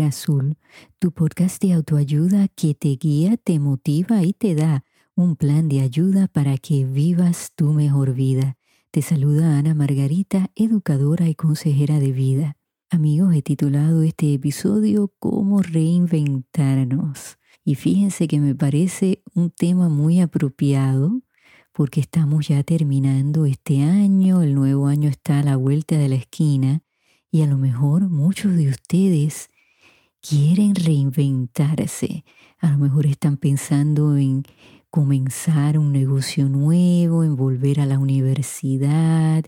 Azul, tu podcast de autoayuda que te guía, te motiva y te da un plan de ayuda para que vivas tu mejor vida. Te saluda Ana Margarita, educadora y consejera de vida. Amigos, he titulado este episodio Cómo reinventarnos. Y fíjense que me parece un tema muy apropiado porque estamos ya terminando este año, el nuevo año está a la vuelta de la esquina y a lo mejor muchos de ustedes quieren reinventarse. A lo mejor están pensando en comenzar un negocio nuevo, en volver a la universidad,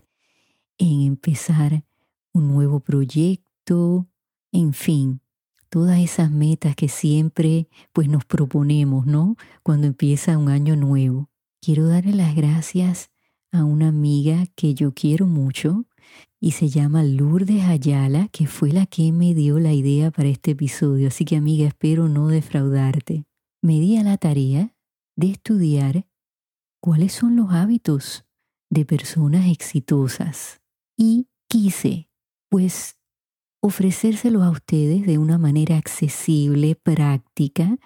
en empezar un nuevo proyecto, en fin, todas esas metas que siempre pues nos proponemos, ¿no? Cuando empieza un año nuevo. Quiero darle las gracias a una amiga que yo quiero mucho y se llama Lourdes Ayala, que fue la que me dio la idea para este episodio. Así que amiga, espero no defraudarte. Me di a la tarea de estudiar cuáles son los hábitos de personas exitosas y quise pues ofrecérselos a ustedes de una manera accesible, práctica,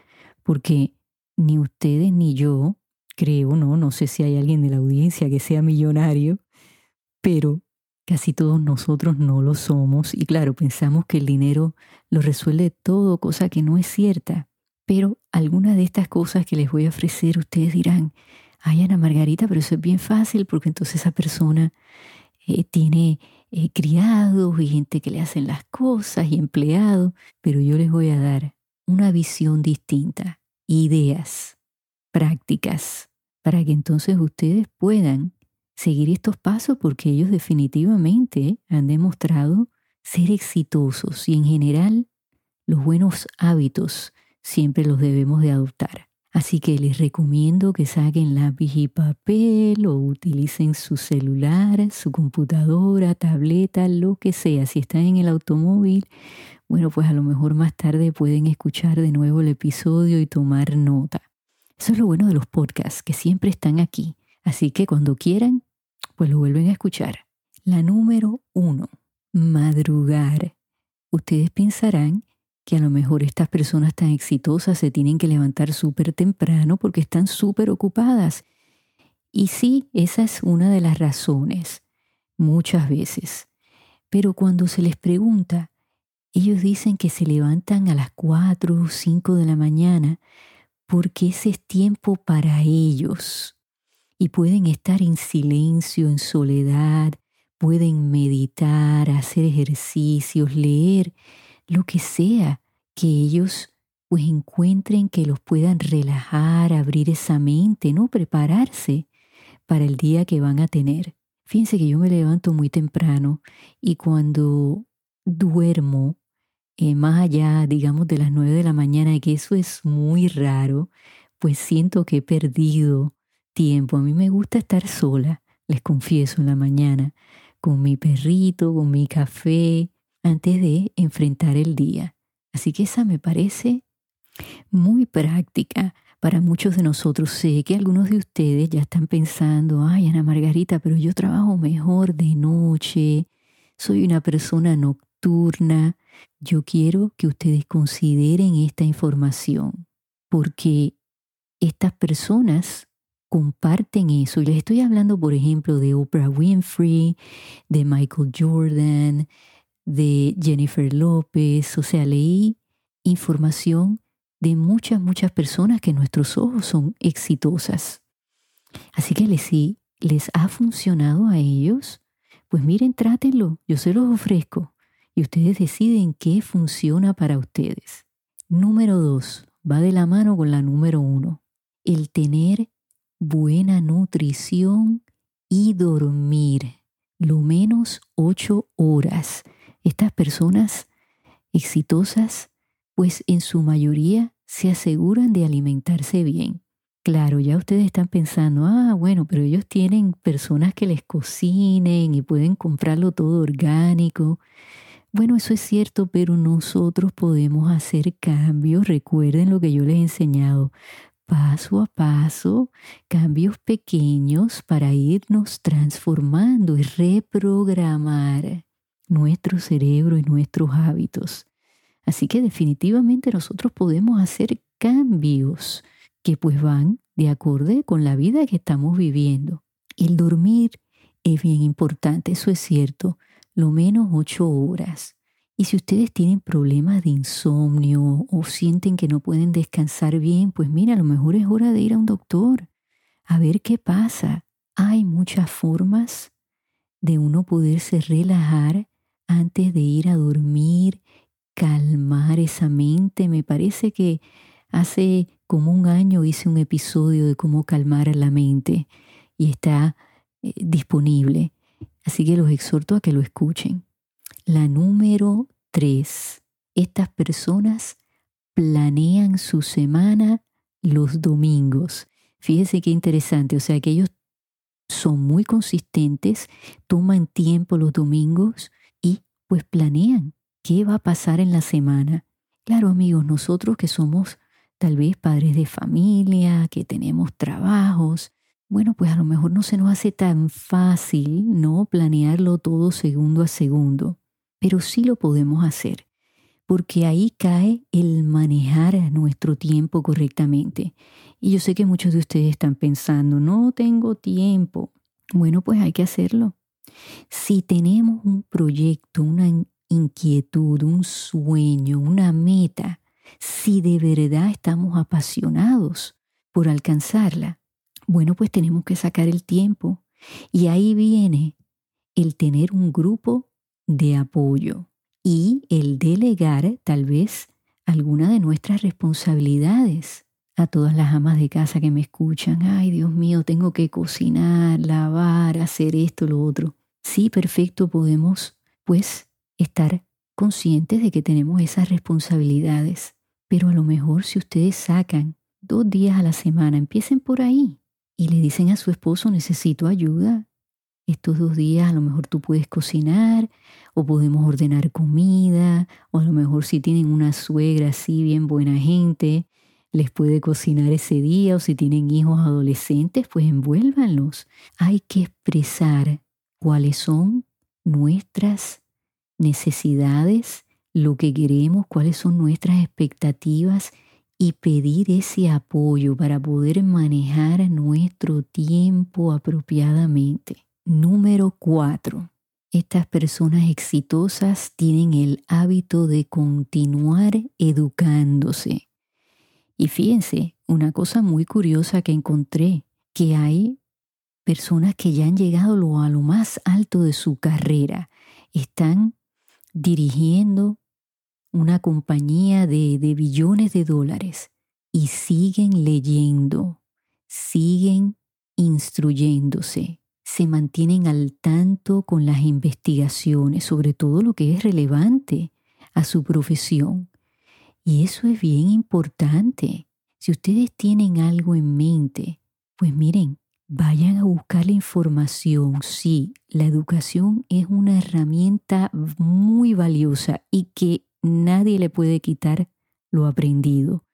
porque ni ustedes ni yo, creo, no, no sé si hay alguien de la audiencia que sea millonario, pero casi todos nosotros no lo somos y claro, pensamos que el dinero lo resuelve todo, cosa que no es cierta. Pero algunas de estas cosas que les voy a ofrecer, ustedes dirán, ay Ana Margarita, pero eso es bien fácil porque entonces esa persona eh, tiene eh, criados y gente que le hacen las cosas y empleados, pero yo les voy a dar una visión distinta, ideas, prácticas, para que entonces ustedes puedan seguir estos pasos porque ellos definitivamente han demostrado ser exitosos y en general los buenos hábitos siempre los debemos de adoptar. Así que les recomiendo que saquen lápiz y papel o utilicen su celular, su computadora, tableta, lo que sea. Si están en el automóvil, bueno, pues a lo mejor más tarde pueden escuchar de nuevo el episodio y tomar nota. Eso es lo bueno de los podcasts, que siempre están aquí. Así que cuando quieran, pues lo vuelven a escuchar. La número uno, madrugar. Ustedes pensarán que a lo mejor estas personas tan exitosas se tienen que levantar súper temprano porque están súper ocupadas. Y sí, esa es una de las razones, muchas veces. Pero cuando se les pregunta, ellos dicen que se levantan a las 4 o 5 de la mañana porque ese es tiempo para ellos. Y pueden estar en silencio, en soledad, pueden meditar, hacer ejercicios, leer lo que sea que ellos pues encuentren que los puedan relajar, abrir esa mente, ¿no? Prepararse para el día que van a tener. Fíjense que yo me levanto muy temprano y cuando duermo eh, más allá, digamos, de las nueve de la mañana, que eso es muy raro, pues siento que he perdido tiempo. A mí me gusta estar sola, les confieso, en la mañana, con mi perrito, con mi café, antes de enfrentar el día. Así que esa me parece muy práctica para muchos de nosotros. Sé que algunos de ustedes ya están pensando, ay Ana Margarita, pero yo trabajo mejor de noche, soy una persona nocturna. Yo quiero que ustedes consideren esta información, porque estas personas comparten eso. Y les estoy hablando, por ejemplo, de Oprah Winfrey, de Michael Jordan, de Jennifer López, o sea, leí información de muchas, muchas personas que nuestros ojos son exitosas. Así que les, si les ha funcionado a ellos, pues miren, trátenlo, yo se los ofrezco y ustedes deciden qué funciona para ustedes. Número dos, va de la mano con la número uno, el tener buena nutrición y dormir lo menos ocho horas estas personas exitosas, pues en su mayoría se aseguran de alimentarse bien. Claro, ya ustedes están pensando, ah, bueno, pero ellos tienen personas que les cocinen y pueden comprarlo todo orgánico. Bueno, eso es cierto, pero nosotros podemos hacer cambios. Recuerden lo que yo les he enseñado, paso a paso, cambios pequeños para irnos transformando y reprogramar nuestro cerebro y nuestros hábitos. Así que definitivamente nosotros podemos hacer cambios que pues van de acorde con la vida que estamos viviendo. El dormir es bien importante, eso es cierto, lo menos ocho horas. Y si ustedes tienen problemas de insomnio o sienten que no pueden descansar bien, pues mira, a lo mejor es hora de ir a un doctor a ver qué pasa. Hay muchas formas de uno poderse relajar antes de ir a dormir, calmar esa mente. Me parece que hace como un año hice un episodio de cómo calmar la mente y está eh, disponible. Así que los exhorto a que lo escuchen. La número tres. Estas personas planean su semana los domingos. Fíjese qué interesante. O sea que ellos son muy consistentes, toman tiempo los domingos y pues planean qué va a pasar en la semana. Claro amigos, nosotros que somos tal vez padres de familia, que tenemos trabajos, bueno, pues a lo mejor no se nos hace tan fácil, ¿no? Planearlo todo segundo a segundo, pero sí lo podemos hacer, porque ahí cae el manejar nuestro tiempo correctamente. Y yo sé que muchos de ustedes están pensando, no tengo tiempo. Bueno, pues hay que hacerlo. Si tenemos un proyecto, una inquietud, un sueño, una meta, si de verdad estamos apasionados por alcanzarla, bueno, pues tenemos que sacar el tiempo. Y ahí viene el tener un grupo de apoyo y el delegar tal vez alguna de nuestras responsabilidades a todas las amas de casa que me escuchan. Ay, Dios mío, tengo que cocinar, lavar, hacer esto, lo otro. Sí, perfecto, podemos pues estar conscientes de que tenemos esas responsabilidades. Pero a lo mejor si ustedes sacan dos días a la semana, empiecen por ahí y le dicen a su esposo, necesito ayuda. Estos dos días a lo mejor tú puedes cocinar o podemos ordenar comida o a lo mejor si tienen una suegra así bien buena gente, les puede cocinar ese día o si tienen hijos adolescentes, pues envuélvanlos. Hay que expresar cuáles son nuestras necesidades, lo que queremos, cuáles son nuestras expectativas y pedir ese apoyo para poder manejar nuestro tiempo apropiadamente. Número cuatro. Estas personas exitosas tienen el hábito de continuar educándose. Y fíjense, una cosa muy curiosa que encontré, que hay personas que ya han llegado a lo más alto de su carrera, están dirigiendo una compañía de, de billones de dólares y siguen leyendo, siguen instruyéndose, se mantienen al tanto con las investigaciones sobre todo lo que es relevante a su profesión. Y eso es bien importante. Si ustedes tienen algo en mente, pues miren, vayan a buscar la información. Sí, la educación es una herramienta muy valiosa y que nadie le puede quitar lo aprendido.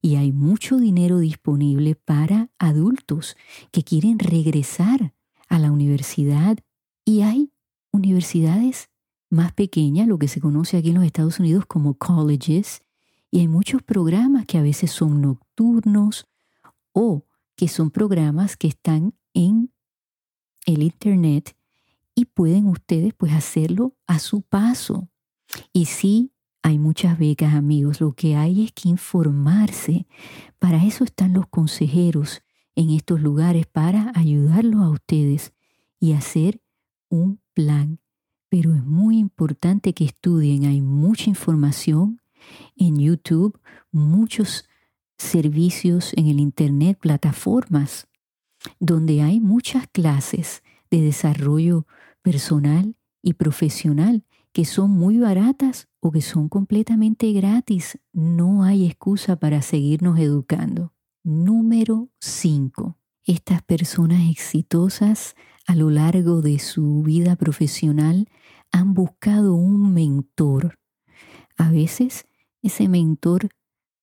Y hay mucho dinero disponible para adultos que quieren regresar a la universidad. Y hay universidades más pequeñas, lo que se conoce aquí en los Estados Unidos como colleges, y hay muchos programas que a veces son nocturnos o que son programas que están en el Internet y pueden ustedes pues hacerlo a su paso. Y sí, hay muchas becas, amigos. Lo que hay es que informarse. Para eso están los consejeros en estos lugares, para ayudarlos a ustedes y hacer un plan. Pero es muy importante que estudien. Hay mucha información en YouTube, muchos servicios en el Internet, plataformas, donde hay muchas clases de desarrollo personal y profesional que son muy baratas o que son completamente gratis. No hay excusa para seguirnos educando. Número 5. Estas personas exitosas a lo largo de su vida profesional han buscado un mentor. A veces ese mentor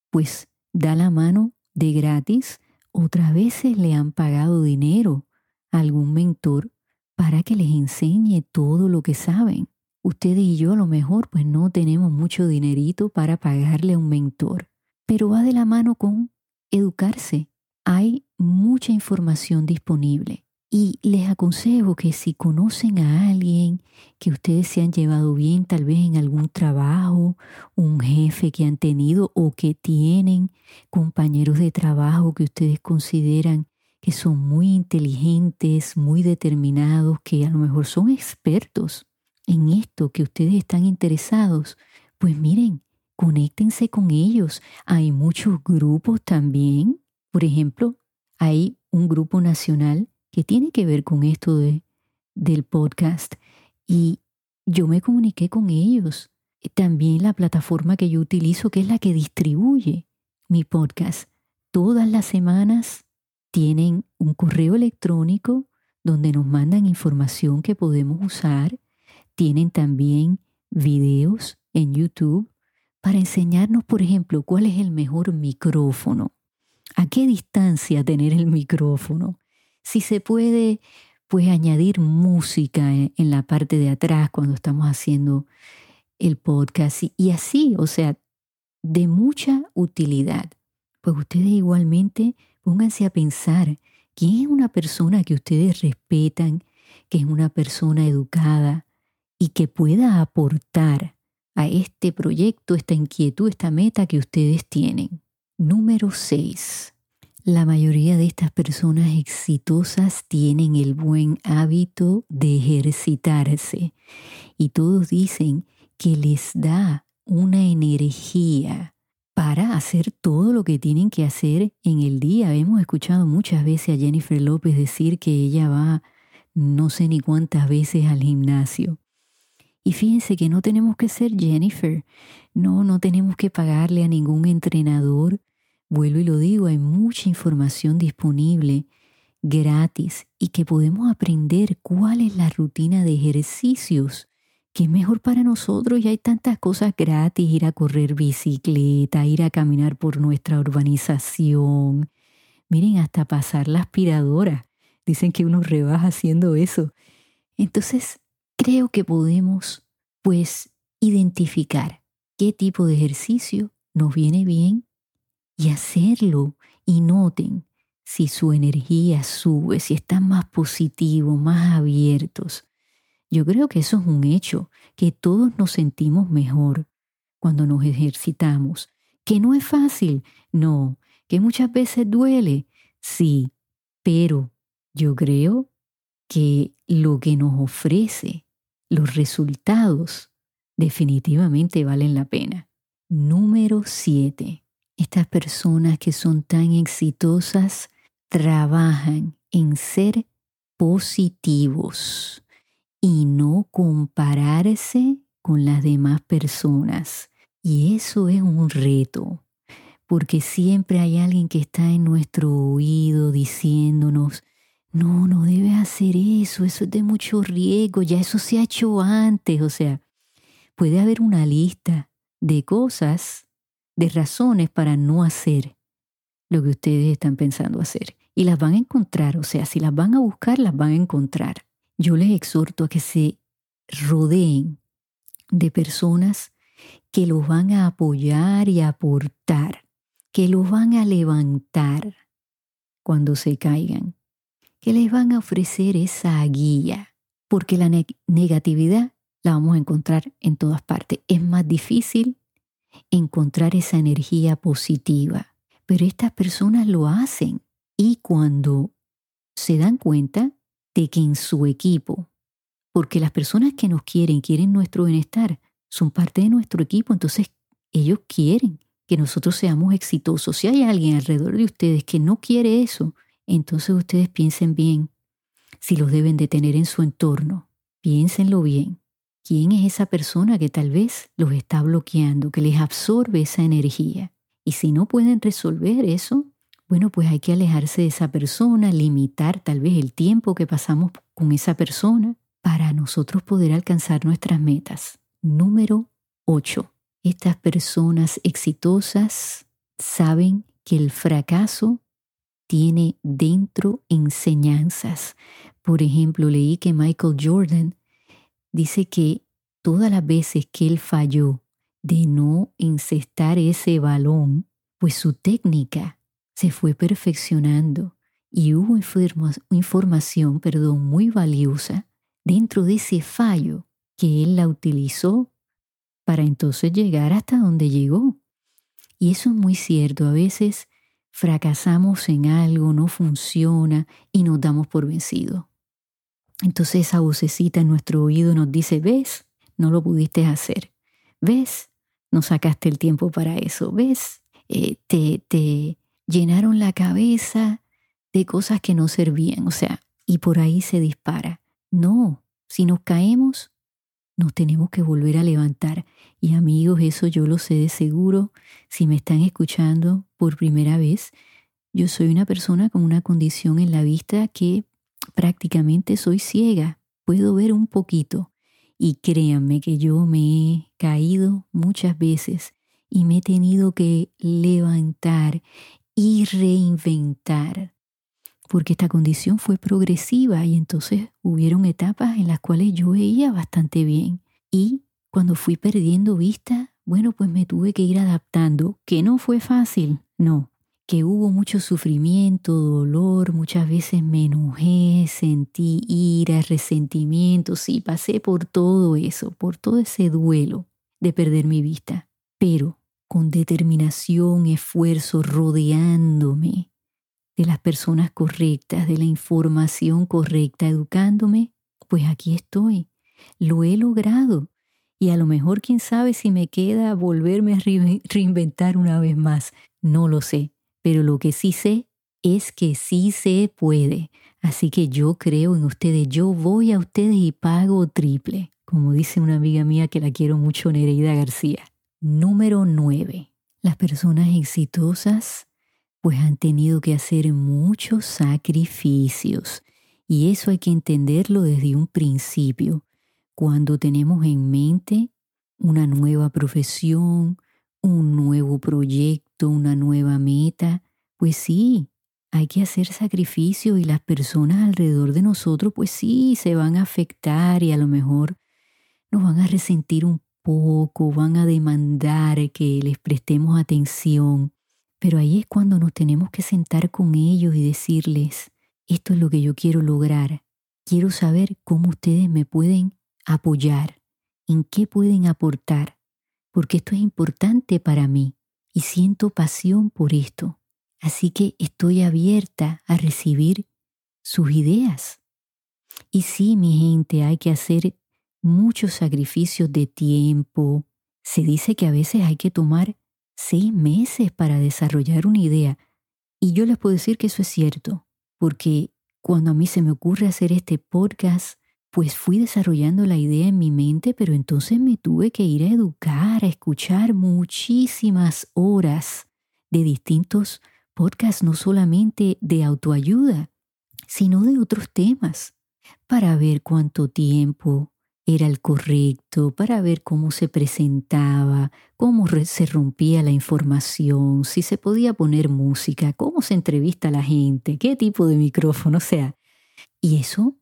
pues da la mano de gratis, otras veces le han pagado dinero a algún mentor para que les enseñe todo lo que saben. ustedes y yo a lo mejor pues no tenemos mucho dinerito para pagarle a un mentor, pero va de la mano con educarse. Hay mucha información disponible. Y les aconsejo que si conocen a alguien que ustedes se han llevado bien, tal vez en algún trabajo, un jefe que han tenido o que tienen, compañeros de trabajo que ustedes consideran que son muy inteligentes, muy determinados, que a lo mejor son expertos en esto que ustedes están interesados, pues miren, conéctense con ellos. Hay muchos grupos también. Por ejemplo, hay un grupo nacional que tiene que ver con esto de, del podcast y yo me comuniqué con ellos. También la plataforma que yo utilizo, que es la que distribuye mi podcast, todas las semanas tienen un correo electrónico donde nos mandan información que podemos usar. Tienen también videos en YouTube para enseñarnos, por ejemplo, cuál es el mejor micrófono, a qué distancia tener el micrófono, si se puede, pues añadir música en la parte de atrás cuando estamos haciendo el podcast y así, o sea, de mucha utilidad. Pues ustedes igualmente pónganse a pensar quién es una persona que ustedes respetan, que es una persona educada y que pueda aportar a este proyecto, esta inquietud, esta meta que ustedes tienen. Número 6. La mayoría de estas personas exitosas tienen el buen hábito de ejercitarse y todos dicen que les da una energía para hacer todo lo que tienen que hacer en el día. Hemos escuchado muchas veces a Jennifer López decir que ella va no sé ni cuántas veces al gimnasio. Y fíjense que no tenemos que ser Jennifer, no, no tenemos que pagarle a ningún entrenador Vuelvo y lo digo, hay mucha información disponible gratis y que podemos aprender cuál es la rutina de ejercicios que es mejor para nosotros y hay tantas cosas gratis, ir a correr bicicleta, ir a caminar por nuestra urbanización. Miren, hasta pasar la aspiradora. Dicen que uno rebaja haciendo eso. Entonces, creo que podemos, pues, identificar qué tipo de ejercicio nos viene bien y hacerlo. Y noten si su energía sube, si están más positivos, más abiertos. Yo creo que eso es un hecho, que todos nos sentimos mejor cuando nos ejercitamos, que no es fácil, no, que muchas veces duele, sí, pero yo creo que lo que nos ofrece, los resultados, definitivamente valen la pena. Número 7. Estas personas que son tan exitosas trabajan en ser positivos y no compararse con las demás personas. Y eso es un reto, porque siempre hay alguien que está en nuestro oído diciéndonos, no, no debes hacer eso, eso es de mucho riesgo, ya eso se ha hecho antes. O sea, puede haber una lista de cosas de razones para no hacer lo que ustedes están pensando hacer. Y las van a encontrar, o sea, si las van a buscar, las van a encontrar. Yo les exhorto a que se rodeen de personas que los van a apoyar y aportar, que los van a levantar cuando se caigan, que les van a ofrecer esa guía, porque la negatividad la vamos a encontrar en todas partes. Es más difícil encontrar esa energía positiva. Pero estas personas lo hacen y cuando se dan cuenta de que en su equipo, porque las personas que nos quieren, quieren nuestro bienestar, son parte de nuestro equipo, entonces ellos quieren que nosotros seamos exitosos. Si hay alguien alrededor de ustedes que no quiere eso, entonces ustedes piensen bien si los deben de tener en su entorno. Piénsenlo bien. ¿Quién es esa persona que tal vez los está bloqueando, que les absorbe esa energía? Y si no pueden resolver eso, bueno, pues hay que alejarse de esa persona, limitar tal vez el tiempo que pasamos con esa persona para nosotros poder alcanzar nuestras metas. Número 8. Estas personas exitosas saben que el fracaso tiene dentro enseñanzas. Por ejemplo, leí que Michael Jordan dice que todas las veces que él falló de no encestar ese balón, pues su técnica se fue perfeccionando y hubo información perdón, muy valiosa dentro de ese fallo que él la utilizó para entonces llegar hasta donde llegó. Y eso es muy cierto, a veces fracasamos en algo, no funciona y nos damos por vencido. Entonces esa vocecita en nuestro oído nos dice, ves, no lo pudiste hacer, ves, no sacaste el tiempo para eso, ves, eh, te, te llenaron la cabeza de cosas que no servían, o sea, y por ahí se dispara. No, si nos caemos, nos tenemos que volver a levantar. Y amigos, eso yo lo sé de seguro. Si me están escuchando por primera vez, yo soy una persona con una condición en la vista que prácticamente soy ciega. Puedo ver un poquito. Y créanme que yo me he caído muchas veces y me he tenido que levantar y reinventar porque esta condición fue progresiva y entonces hubieron etapas en las cuales yo veía bastante bien. Y cuando fui perdiendo vista, bueno, pues me tuve que ir adaptando, que no fue fácil, no, que hubo mucho sufrimiento, dolor, muchas veces me enojé, sentí ira, resentimiento, sí, pasé por todo eso, por todo ese duelo de perder mi vista, pero con determinación, esfuerzo, rodeándome de las personas correctas, de la información correcta, educándome, pues aquí estoy. Lo he logrado. Y a lo mejor, quién sabe si me queda volverme a reinventar una vez más. No lo sé. Pero lo que sí sé es que sí se puede. Así que yo creo en ustedes. Yo voy a ustedes y pago triple. Como dice una amiga mía que la quiero mucho, Nereida García. Número 9. Las personas exitosas pues han tenido que hacer muchos sacrificios. Y eso hay que entenderlo desde un principio. Cuando tenemos en mente una nueva profesión, un nuevo proyecto, una nueva meta, pues sí, hay que hacer sacrificios y las personas alrededor de nosotros, pues sí, se van a afectar y a lo mejor nos van a resentir un poco, van a demandar que les prestemos atención. Pero ahí es cuando nos tenemos que sentar con ellos y decirles, esto es lo que yo quiero lograr. Quiero saber cómo ustedes me pueden apoyar, en qué pueden aportar, porque esto es importante para mí y siento pasión por esto. Así que estoy abierta a recibir sus ideas. Y sí, mi gente, hay que hacer muchos sacrificios de tiempo. Se dice que a veces hay que tomar seis meses para desarrollar una idea. Y yo les puedo decir que eso es cierto, porque cuando a mí se me ocurre hacer este podcast, pues fui desarrollando la idea en mi mente, pero entonces me tuve que ir a educar, a escuchar muchísimas horas de distintos podcasts, no solamente de autoayuda, sino de otros temas, para ver cuánto tiempo era el correcto, para ver cómo se presentaba, cómo se rompía la información, si se podía poner música, cómo se entrevista a la gente, qué tipo de micrófono, o sea. Y eso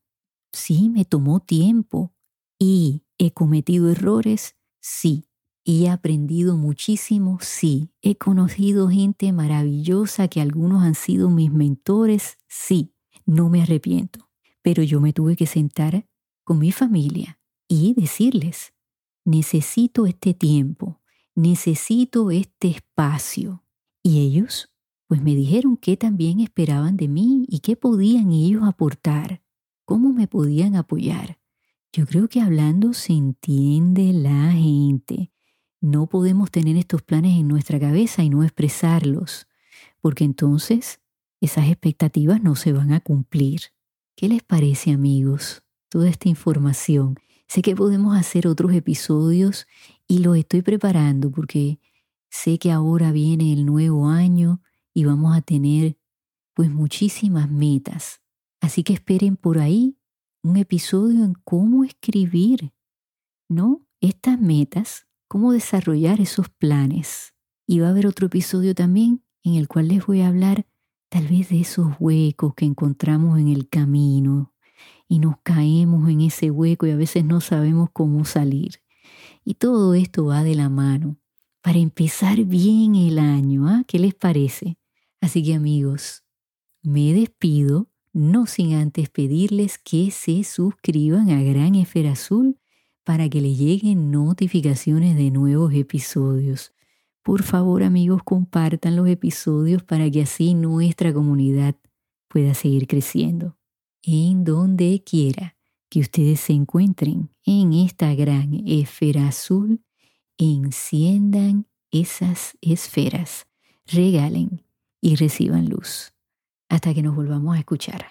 sí me tomó tiempo y he cometido errores, sí. He aprendido muchísimo, sí. He conocido gente maravillosa que algunos han sido mis mentores, sí. No me arrepiento. Pero yo me tuve que sentar con mi familia y decirles, necesito este tiempo, necesito este espacio. Y ellos, pues me dijeron qué también esperaban de mí y qué podían ellos aportar, cómo me podían apoyar. Yo creo que hablando se entiende la gente. No podemos tener estos planes en nuestra cabeza y no expresarlos, porque entonces esas expectativas no se van a cumplir. ¿Qué les parece amigos? Toda esta información Sé que podemos hacer otros episodios y los estoy preparando porque sé que ahora viene el nuevo año y vamos a tener pues muchísimas metas. Así que esperen por ahí un episodio en cómo escribir, ¿no? Estas metas, cómo desarrollar esos planes. Y va a haber otro episodio también en el cual les voy a hablar tal vez de esos huecos que encontramos en el camino, y nos caemos en ese hueco y a veces no sabemos cómo salir. Y todo esto va de la mano para empezar bien el año. ¿ah? ¿Qué les parece? Así que amigos, me despido, no sin antes pedirles que se suscriban a Gran Esfera Azul para que les lleguen notificaciones de nuevos episodios. Por favor amigos, compartan los episodios para que así nuestra comunidad pueda seguir creciendo. En donde quiera que ustedes se encuentren en esta gran esfera azul, enciendan esas esferas, regalen y reciban luz. Hasta que nos volvamos a escuchar.